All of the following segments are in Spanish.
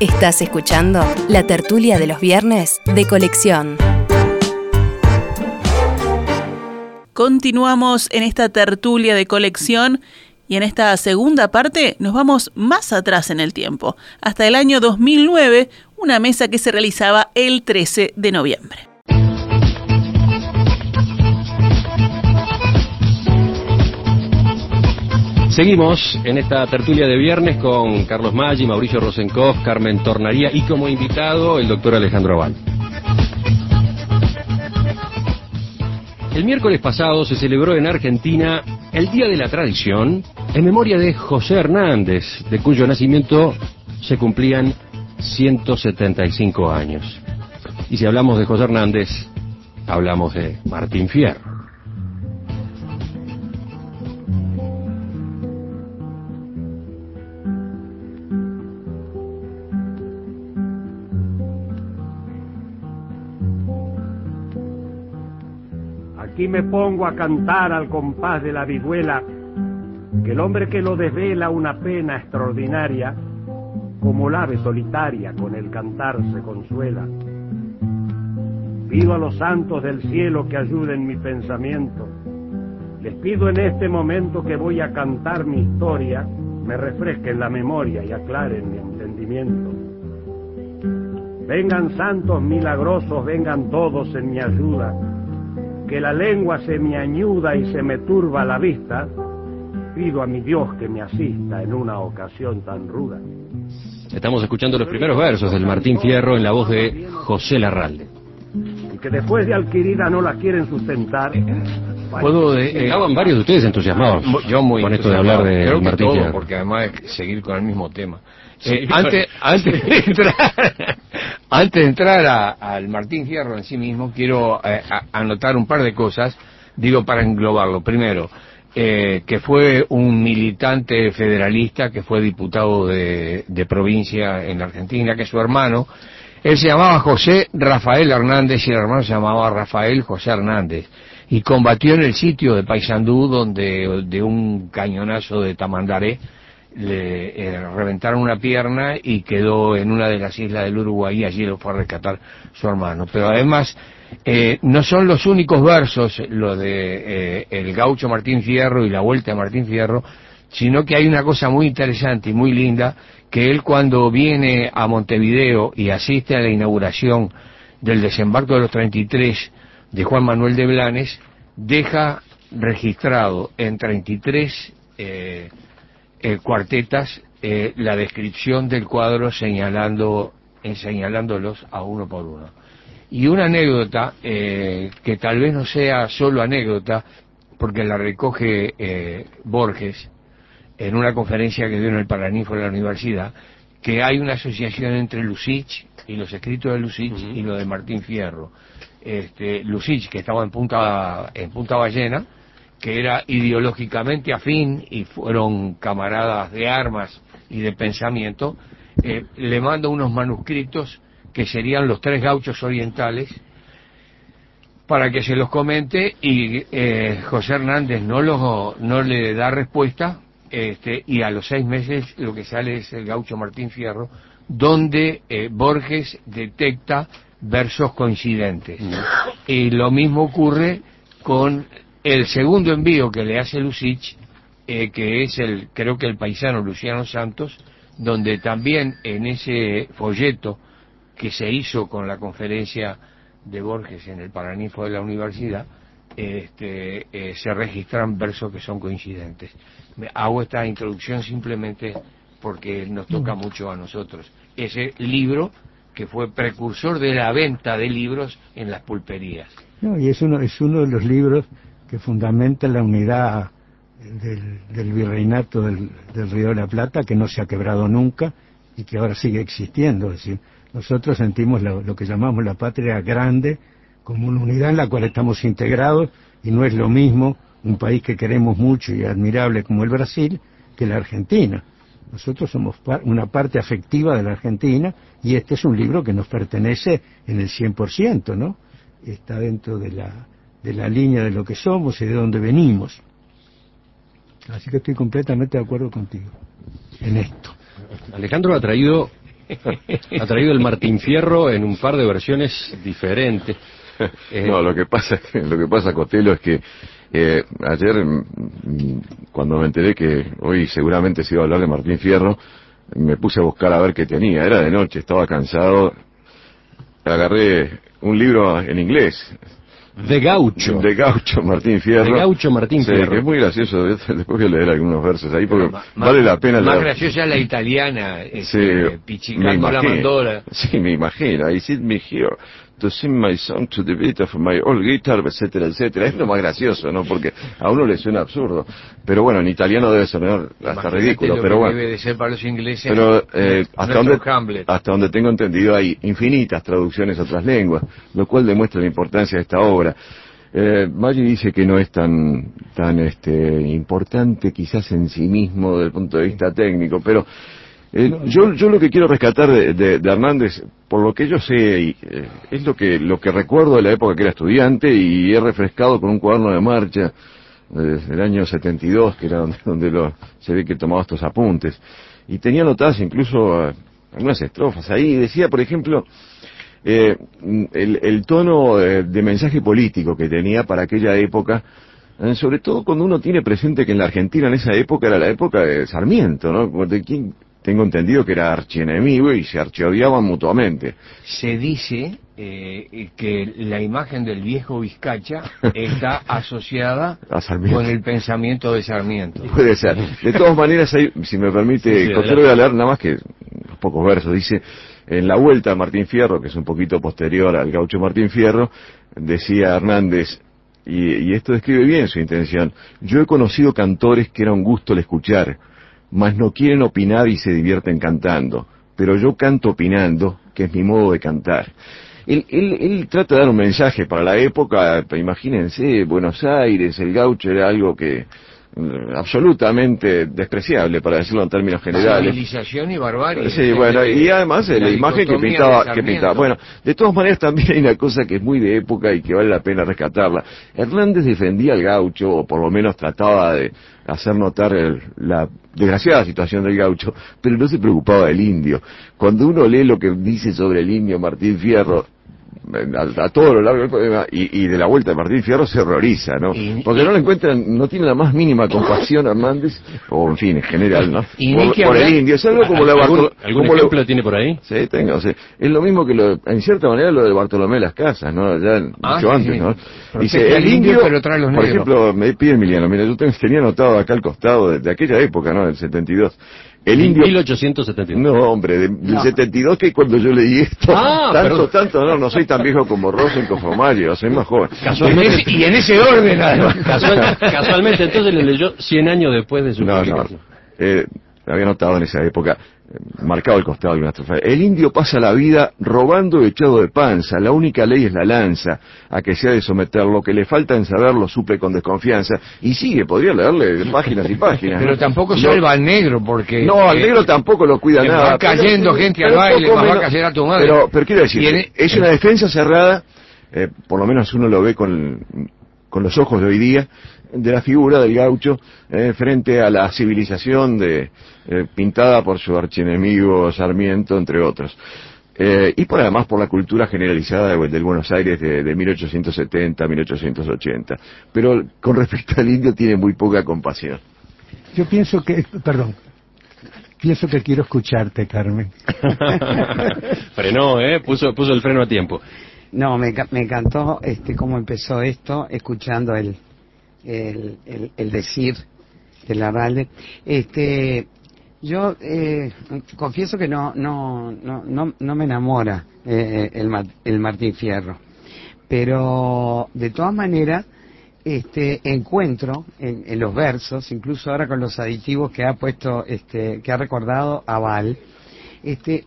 Estás escuchando la tertulia de los viernes de colección. Continuamos en esta tertulia de colección y en esta segunda parte nos vamos más atrás en el tiempo, hasta el año 2009, una mesa que se realizaba el 13 de noviembre. Seguimos en esta tertulia de viernes con Carlos Maggi, Mauricio Rosenkopf, Carmen Tornaría y como invitado el doctor Alejandro Aval. El miércoles pasado se celebró en Argentina el Día de la Tradición en memoria de José Hernández, de cuyo nacimiento se cumplían 175 años. Y si hablamos de José Hernández, hablamos de Martín Fierro. Me pongo a cantar al compás de la vihuela, que el hombre que lo desvela una pena extraordinaria, como la ave solitaria con el cantar se consuela. Pido a los santos del cielo que ayuden mi pensamiento. Les pido en este momento que voy a cantar mi historia, me refresquen la memoria y aclaren mi entendimiento. Vengan santos milagrosos, vengan todos en mi ayuda que la lengua se me añuda y se me turba la vista, pido a mi Dios que me asista en una ocasión tan ruda. Estamos escuchando los primeros versos del Martín Fierro en la voz de José Larralde. Y que después de adquirida no la quieren sustentar. Puedo, eh, estaban varios de ustedes entusiasmados yo muy con esto de hablar de Creo que Martín todo, Fierro. porque además es seguir con el mismo tema. Sí, Eh, antes, antes de entrar, antes de entrar al Martín Fierro en sí mismo, quiero eh, a- anotar un par de cosas, digo para englobarlo. Primero, eh, que fue un militante federalista, que fue diputado de, provincia en Argentina, que su hermano, él se llamaba José Rafael Hernández y el hermano se llamaba Rafael José Hernández. Y combatió en el sitio de Paysandú, donde de un cañonazo de Tamandaré, le eh, reventaron una pierna y quedó en una de las islas del Uruguay y allí lo fue a rescatar su hermano. Pero además, eh, no son los únicos versos, lo de eh, el gaucho Martín Fierro y la vuelta de Martín Fierro, sino que hay una cosa muy interesante y muy linda, que él cuando viene a Montevideo y asiste a la inauguración del desembarco de los 33 de Juan Manuel de Blanes, deja registrado en 33 eh, cuartetas eh, la descripción del cuadro señalando, eh, señalándolos a uno por uno. Y una anécdota, eh, que tal vez no sea solo anécdota, porque la recoge eh, Borges en una conferencia que dio en el Paraninfo de la universidad, que hay una asociación entre Lucich y los escritos de Lucich y lo de Martín Fierro. Este, Lucich, que estaba en Punta, en Punta Ballena, que era ideológicamente afín y fueron camaradas de armas y de pensamiento, eh, le manda unos manuscritos que serían los tres gauchos orientales para que se los comente y eh, José Hernández no, los, no le da respuesta este, y a los seis meses lo que sale es el gaucho Martín Fierro, donde eh, Borges detecta versos coincidentes. Y lo mismo ocurre con el segundo envío que le hace Lucich, eh, que es el, creo que el paisano Luciano Santos, donde también en ese folleto que se hizo con la conferencia de Borges en el Paraninfo de la universidad, este, eh, se registran versos que son coincidentes. Me- hago esta introducción simplemente porque nos toca mucho a nosotros. Ese libro que fue precursor de la venta de libros en las pulperías. No, y es uno, es uno de los libros que fundamenta la unidad del, del virreinato del, del Río de la Plata, que no se ha quebrado nunca y que ahora sigue existiendo. Es decir, nosotros sentimos lo, que llamamos la patria grande como una unidad en la cual estamos integrados y no es lo mismo un país que queremos mucho y admirable como el Brasil que la Argentina. Nosotros somos una parte afectiva de la Argentina y este es un libro que nos pertenece en el 100%, ¿no? Está dentro de la, de la línea de lo que somos y de dónde venimos. Así que estoy completamente de acuerdo contigo en esto. Alejandro ha traído ha traído el Martín Fierro en un par de versiones diferentes. No, lo que pasa, lo que pasa, Cotelo, es que eh, ayer, mm, cuando me enteré que hoy seguramente se iba a hablar de Martín Fierro, me puse a buscar a ver qué tenía. Era de noche, estaba cansado. Agarré un libro en inglés, de Gaucho. De Gaucho Martín Fierro. De Gaucho Martín Fierro. Que es muy gracioso. Después voy a leer algunos versos ahí porque vale la pena Más leer. graciosa la italiana, este, sí, pichicando la mandola. Sí, me imagino. I sit me here to sing my song to the beat of my old guitar, etcétera, etcétera. Es lo más gracioso, ¿no? Porque a uno le suena absurdo. Pero bueno, en italiano debe sonar hasta ridículo. Lo pero que bueno. debe de ser para los ingleses. Pero eh, hasta, donde, Hamlet. hasta donde tengo entendido hay infinitas traducciones a otras lenguas, lo cual demuestra la importancia de esta obra. Eh, Maggi dice que no es tan tan este importante quizás en sí mismo desde el punto de vista técnico, pero eh, yo, yo lo que quiero rescatar de, de, de Hernández, por lo que yo sé, eh, es lo que lo que recuerdo de la época que era estudiante y he refrescado con un cuaderno de marcha desde el año 72, que era donde, donde lo, se ve que tomaba estos apuntes. Y tenía anotadas incluso eh, algunas estrofas ahí. Decía, por ejemplo, eh, el, el, tono de, de, mensaje político que tenía para aquella época, eh, sobre todo cuando uno tiene presente que en la Argentina en esa época era la época de Sarmiento, ¿no? De quien tengo entendido que era archienemigo y se archiodiaban mutuamente. Se dice eh, que la imagen del viejo Vizcacha está asociada con el pensamiento de Sarmiento. Puede ser. De todas maneras, hay, si me permite, sí, sí, voy a leer nada más que unos pocos versos. Dice, en la vuelta a Martín Fierro, que es un poquito posterior al gaucho Martín Fierro, decía Hernández, y, y esto describe bien su intención, yo he conocido cantores que era un gusto el escuchar, mas no quieren opinar y se divierten cantando, pero yo canto opinando, que es mi modo de cantar. Él, él, él, trata de dar un mensaje para la época, imagínense, Buenos Aires, el gaucho era algo que absolutamente despreciable, para decirlo en términos generales. Civilización y barbarie. Sí, bueno, y además la, la imagen que pintaba, que pintaba. Bueno, de todas maneras también hay una cosa que es muy de época y que vale la pena rescatarla. Hernández defendía al gaucho, o por lo menos trataba de hacer notar el, la desgraciada situación del gaucho, pero no se preocupaba del indio. Cuando uno lee lo que dice sobre el indio Martín Fierro, a, a, todo lo largo del poema y, y, de la vuelta de Martín Fierro se horroriza, ¿no? Y, Porque no lo encuentran, no tiene la más mínima compasión Hernández, o en fin, en general, ¿no? Y por, el indio, es algo como la ¿Algún, ¿algún como ejemplo lo, tiene por ahí? Sí, tengo, o sea, es lo mismo que lo, en cierta manera lo de Bartolomé de las Casas, ¿no? Ya ah, mucho sí, antes, sí. ¿no? Dice, el indio, pero trae los por negros. ejemplo, me pide Emiliano, mira, yo tenía anotado acá al costado de, de aquella época, ¿no? Del 72. El indio... 1872. No, hombre, de, del 72 que cuando yo leí esto, Ah, tanto, perdón. tanto, no, no soy tan viejo como Rosenkoff o Mario, soy más joven. Casualmente, y en ese orden, además. Casual- casualmente, entonces le leyó 100 años después de su No, no, publicación. Había notado en esa época, eh, marcado el costado de una estrofa. El indio pasa la vida robando echado de panza, la única ley es la lanza, a que se ha de someter, lo que le falta en saber lo suple con desconfianza, y sigue, podría leerle páginas y páginas. Pero ¿no? tampoco No, salva al negro, porque... No, al eh, negro tampoco lo cuida que nada. va cayendo gente al baile, va a caer a tu madre. Pero, pero quiero decir, Y en- es una defensa cerrada, eh, por lo menos uno lo ve con, con los ojos de hoy día, de la figura del gaucho eh, frente a la civilización de, eh, pintada por su archienemigo Sarmiento, entre otros. Eh, y por además por la cultura generalizada de- del Buenos Aires de, de 1870, 1880. Pero con respecto al indio tiene muy poca compasión. Yo pienso que, perdón, pienso que quiero escucharte, Carmen. Frenó, ¿eh? Puso, puso el freno a tiempo. No, me, me encantó este cómo empezó esto, escuchando el, el, el, el decir de la Valde. Este, yo eh, confieso que no, no, no, no, no me enamora eh, el, el Martín Fierro, pero de todas maneras este, encuentro en, en los versos, incluso ahora con los aditivos que ha puesto, este, que ha recordado Aval, este,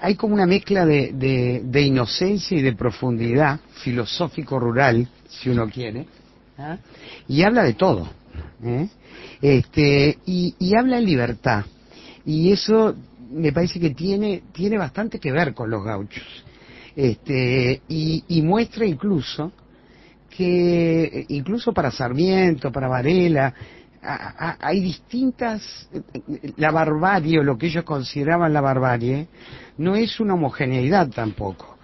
hay como una mezcla de, de, inocencia y de profundidad filosófico-rural, si uno quiere, ¿ah? y habla de todo. ¿eh? Este, y, y habla en libertad. Y eso me parece que tiene, tiene bastante que ver con los gauchos. Este, y, y muestra incluso que, incluso para Sarmiento, para Varela, a- a- hay distintas, la barbarie o lo que ellos consideraban la barbarie no es una homogeneidad tampoco.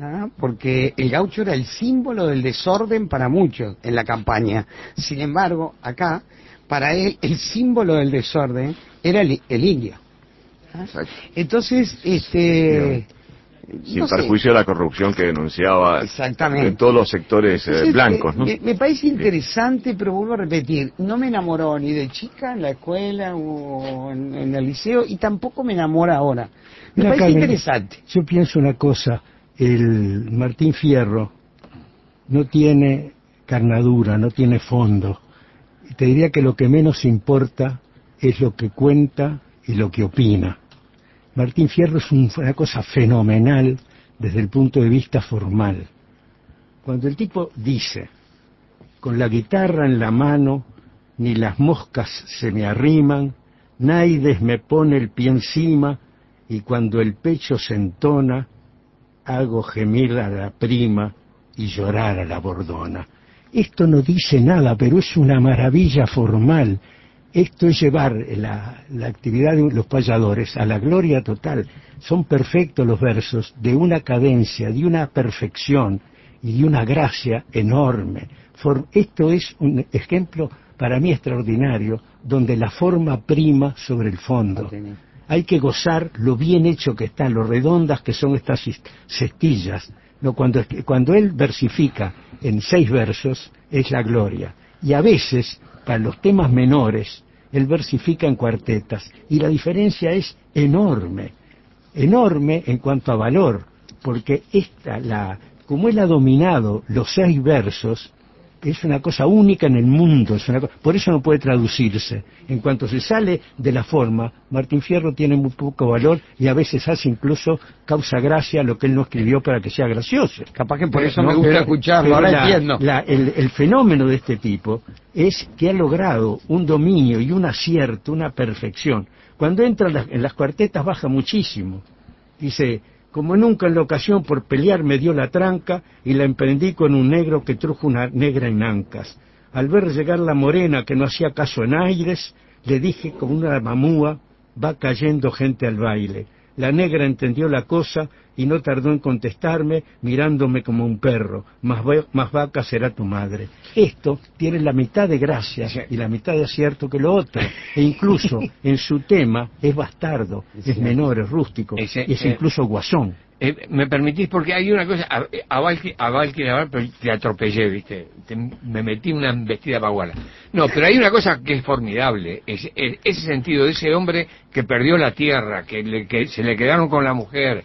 ¿ah? Porque el gaucho era el símbolo del desorden para muchos en la campaña. Sin embargo, acá, para él, el símbolo del desorden era el, el indio. ¿ah? Entonces, este... Sin no sé. perjuicio de la corrupción que denunciaba Exactamente. en todos los sectores eh, Entonces, blancos, ¿no? Me, me parece interesante, pero vuelvo a repetir, no me enamoró ni de chica en la escuela o en, en el liceo y tampoco me enamora ahora. Me Mira, parece Carmen, interesante. Yo pienso una cosa, el Martín Fierro no tiene carnadura, no tiene fondo. Y te diría que lo que menos importa es lo que cuenta y lo que opina. Martín Fierro es un- una cosa fenomenal desde el punto de vista formal. Cuando el tipo dice, con la guitarra en la mano, ni las moscas se me arriman, Naides me pone el pie encima, y cuando el pecho se entona, hago gemir a la prima y llorar a la bordona. Esto no dice nada, pero es una maravilla formal. Esto es llevar la, la actividad de los payadores a la gloria total. Son perfectos los versos, de una cadencia, de una perfección y de una gracia enorme. For- esto es un ejemplo para mí extraordinario, donde la forma prima sobre el fondo hay que gozar lo bien hecho que están, lo redondas que son estas cestillas. No, cuando, cuando él versifica en seis versos es la gloria. Y a veces, los temas menores, él versifica en cuartetas. Y la diferencia es enorme, enorme en cuanto a valor, porque esta, la, como él ha dominado los seis versos, es una cosa única en el mundo, es una co- por eso no puede traducirse. En cuanto se sale de la forma, Martín Fierro tiene muy poco valor y a veces hace incluso causa gracia lo que él no escribió para que sea gracioso. Capaz que por eso No, me gusta pero- escucharlo, pero ahora la- entiendo. la- el, el fenómeno de este tipo es que ha logrado un dominio y un acierto, una perfección. Cuando entra en las, en las cuartetas baja muchísimo. Dice, como nunca en la ocasión por pelear me dio la tranca y la emprendí con un negro que trujo una negra en ancas. Al ver llegar la morena que no hacía caso en aires, le dije como una mamúa, va cayendo gente al baile. La negra entendió la cosa y no tardó en contestarme mirándome como un perro. Más, va- más vaca será tu madre. Esto tiene la mitad de gracia y la mitad de acierto que lo otro. E incluso en su tema es bastardo, es menor, es rústico, y es eh, incluso guasón. Eh, ¿Me permitís? Porque hay una cosa, a, a Val, a Val quiere hablar, pero te atropellé, ¿viste? Te- me metí una vestida baguala. No, pero hay una cosa que es formidable, es, es- ese sentido de ese hombre que perdió la tierra, que, le- que se le quedaron con la mujer,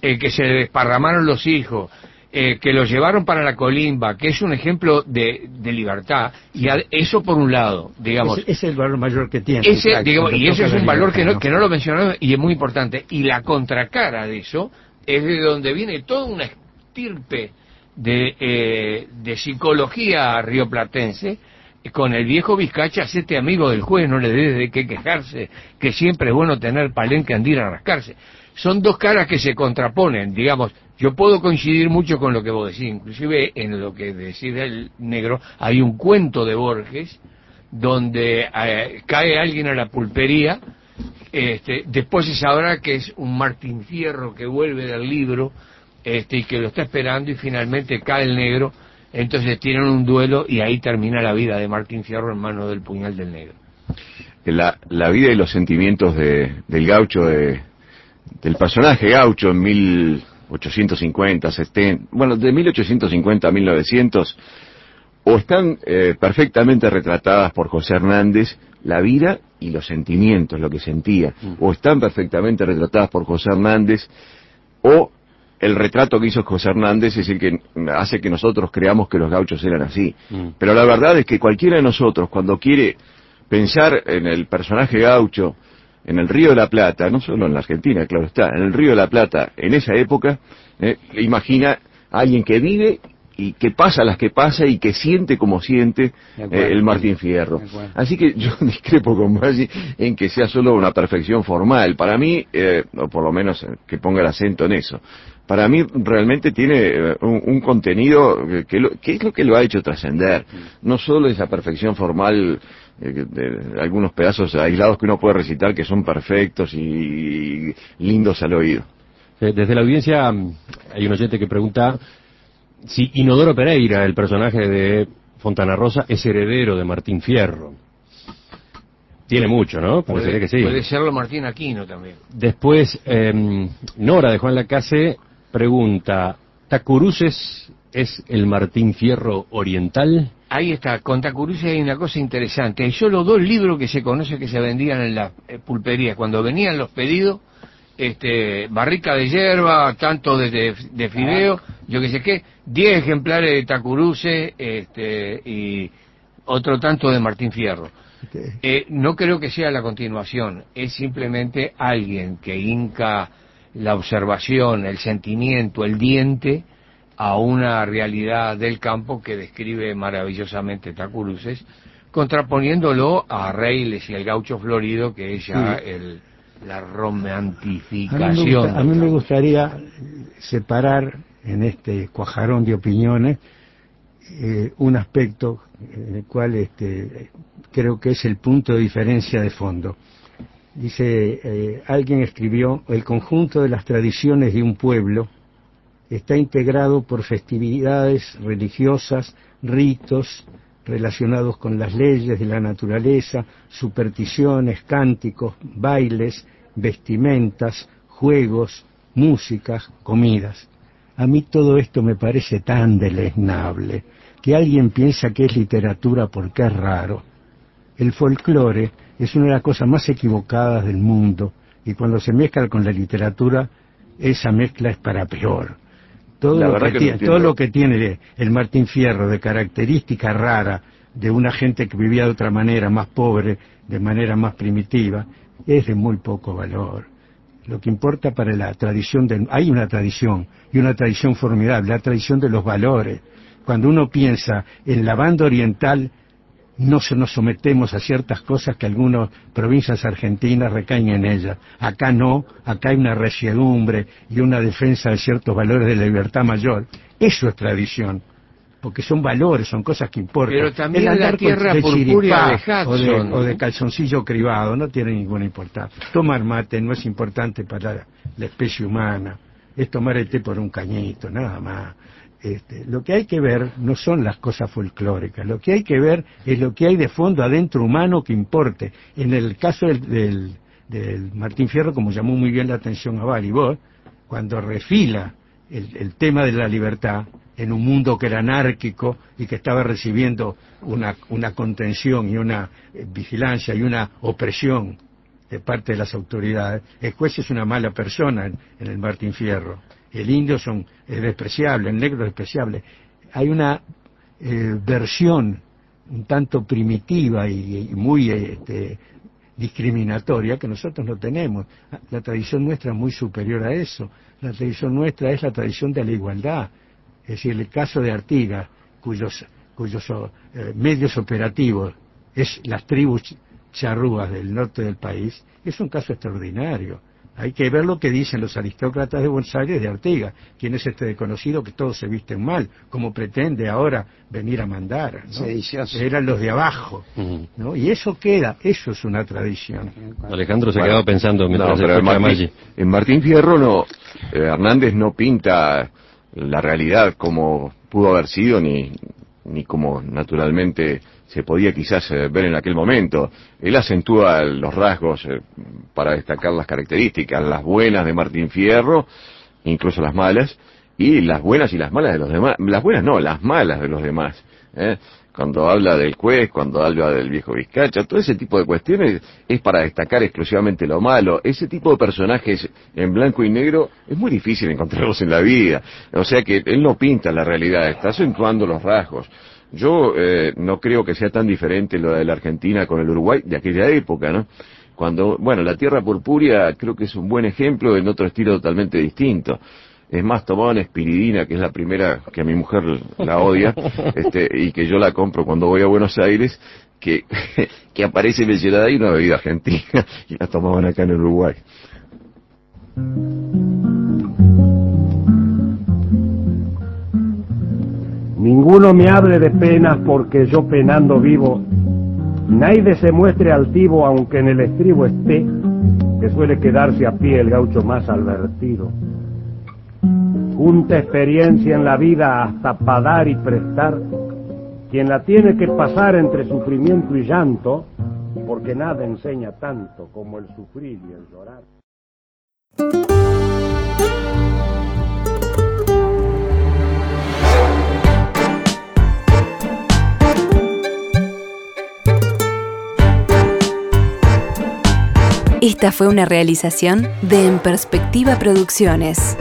eh, que se le desparramaron los hijos, eh, que lo llevaron para la colimba, que es un ejemplo de, de libertad, y a- eso por un lado, digamos. Ese es el valor mayor que tiene. Ese, digamos, y ese toca es un valor que no, que no lo mencionamos y es muy importante. Y la contracara de eso es de donde viene toda una estirpe de, eh, de psicología rioplatense eh, con el viejo Vizcacha, hacete amigo del juez, no le des de qué quejarse, que siempre es bueno tener palenque andir a rascarse. Son dos caras que se contraponen, digamos, yo puedo coincidir mucho con lo que vos decís, inclusive en lo que decís del negro, hay un cuento de Borges donde eh, cae alguien a la pulpería, este, después se sabrá que es un Martín Fierro que vuelve del libro este, y que lo está esperando y finalmente cae el negro, entonces tienen un duelo y ahí termina la vida de Martín Fierro en manos del puñal del negro. La, la vida y los sentimientos de- del gaucho, de- del personaje gaucho en 1850, 70, bueno, de 1850 a 1900, o están eh, perfectamente retratadas por José Hernández la vida y los sentimientos, lo que sentía, o están perfectamente retratadas por José Hernández, o el retrato que hizo José Hernández es el que hace que nosotros creamos que los gauchos eran así. Pero la verdad es que cualquiera de nosotros, cuando quiere pensar en el personaje gaucho, en el Río de la Plata, no solo en la Argentina, claro está, en el Río de la Plata, en esa época, eh, imagina a alguien que vive y que pasa las que pasa y que siente como siente acuerdo. eh, el Martín Fierro. Así que yo discrepo con Maggi en que sea solo una perfección formal. Para mí, eh, o por lo menos eh, que ponga el acento en eso, para mí realmente tiene eh, un, un contenido que, lo- que es lo que lo ha hecho trascender. No solo esa perfección formal eh, de algunos pedazos aislados que uno puede recitar que son perfectos y lindos al oído. Desde la audiencia mm, hay un oyente que pregunta si Inodoro Pereira, el personaje de Fontana Rosa, es heredero de Martín Fierro. Tiene mucho, ¿no? Parecería que sí. puede serlo Martín Aquino también. Después, eh, Nora de Juan Lacase pregunta, ¿Tacuruces es el Martín Fierro oriental? Ahí está, con Tacuruce hay una cosa interesante. Hay solo dos libros que se conoce que se vendían en la eh, pulpería. Cuando venían los pedidos, este, barrica de hierba, tanto de, de, de fideo, yo que sé qué, 10 ejemplares de Tacuruce este, y otro tanto de Martín Fierro. Eh, no creo que sea la continuación, es simplemente alguien que hinca la observación, el sentimiento, el diente a una realidad del campo que describe maravillosamente Tacuruces, contraponiéndolo a Reiles y el gaucho florido, que es ya Sí. el, la A mí, me romantificación. gusta- a mí me gustaría separar en este cuajarón de opiniones eh, un aspecto en el cual este, creo que es el punto de diferencia de fondo. Dice, eh, alguien escribió, el conjunto de las tradiciones de un pueblo está integrado por festividades religiosas, ritos relacionados con las leyes de la naturaleza, supersticiones, cánticos, bailes, vestimentas, juegos, músicas, comidas. A mí todo esto me parece tan deleznable que alguien piensa que es literatura porque es raro. El folclore es una de las cosas más equivocadas del mundo y cuando se mezcla con la literatura, esa mezcla es para peor. Todo, lo que, tiene, entiendo. todo lo que tiene el Martín Fierro de característica rara de una gente que vivía de otra manera, más pobre, de manera más primitiva, es de muy poco valor. Lo que importa para la tradición del... Hay una tradición, y una tradición formidable, la tradición de los valores. Cuando uno piensa en la banda oriental, no se nos sometemos a ciertas cosas que algunas provincias argentinas recaen en ellas. Acá no, acá hay una resiedumbre y una defensa de ciertos valores de la libertad mayor. Eso es tradición, porque son valores, son cosas que importan. Pero también El la andar con- tierra de o de, o de calzoncillo cribado no tiene ninguna importancia. Tomar mate no es importante para la especie humana, es tomar el té por un cañito, nada más. Este, lo que hay que ver no son las cosas folclóricas, lo que hay que ver es lo que hay de fondo adentro humano que importe. En el caso del, del, Martín Fierro, como llamó muy bien la atención a Bali, vos, cuando refila el, el tema de la libertad en un mundo que era anárquico y que estaba recibiendo una, una contención y una eh, vigilancia y una opresión de parte de las autoridades. El juez es una mala persona en el Martín Fierro. El indio son, es despreciable, el negro es despreciable. Hay una eh, versión un tanto primitiva y, muy este, discriminatoria que nosotros no tenemos. La tradición nuestra es muy superior a eso. La tradición nuestra es la tradición de la igualdad. Es decir, el caso de Artigas, cuyos, cuyos eh, medios operativos es las tribus charrúas del norte del país, es un caso extraordinario. Hay que ver lo que dicen los aristócratas de Buenos Aires de Artigas, quien es este desconocido que todos se visten mal, como pretende ahora venir a mandar. ¿no? Sedicioso. Eran los de abajo. ¿no? Y eso queda, eso es una tradición. Alejandro se Bueno, quedaba pensando mientras No, pero en Martín, Maggi. en Martín Fierro no, eh, Hernández no pinta la realidad como pudo haber sido ni, ni como naturalmente se podía quizás eh, ver en aquel momento. Él acentúa los rasgos eh, para destacar las características, las buenas de Martín Fierro, incluso las malas, y las buenas y las malas de los demás. Las buenas no, las malas de los demás. ¿eh? Cuando habla del juez, cuando habla del viejo Vizcacha, todo ese tipo de cuestiones es para destacar exclusivamente lo malo. Ese tipo de personajes en blanco y negro es muy difícil encontrarlos en la vida. O sea que él no pinta la realidad, está acentuando los rasgos. Yo eh, no creo que sea tan diferente lo de la Argentina con el Uruguay de aquella época, ¿no? Cuando, bueno, la Tierra Purpúrea creo que es un buen ejemplo en otro estilo totalmente distinto. Es más, tomaban espiridina, que es la primera que a mi mujer la odia, este, y que yo la compro cuando voy a Buenos Aires, que, que aparece mencionada ahí una bebida argentina, y la tomaban acá en Uruguay. Ninguno me hable de penas porque yo penando vivo. Nadie se muestre altivo aunque en el estribo esté, que suele quedarse a pie el gaucho más advertido. Junta experiencia en la vida hasta para dar y prestar, quien la tiene que pasar entre sufrimiento y llanto, porque nada enseña tanto como el sufrir y el llorar. Esta fue una realización de En Perspectiva Producciones.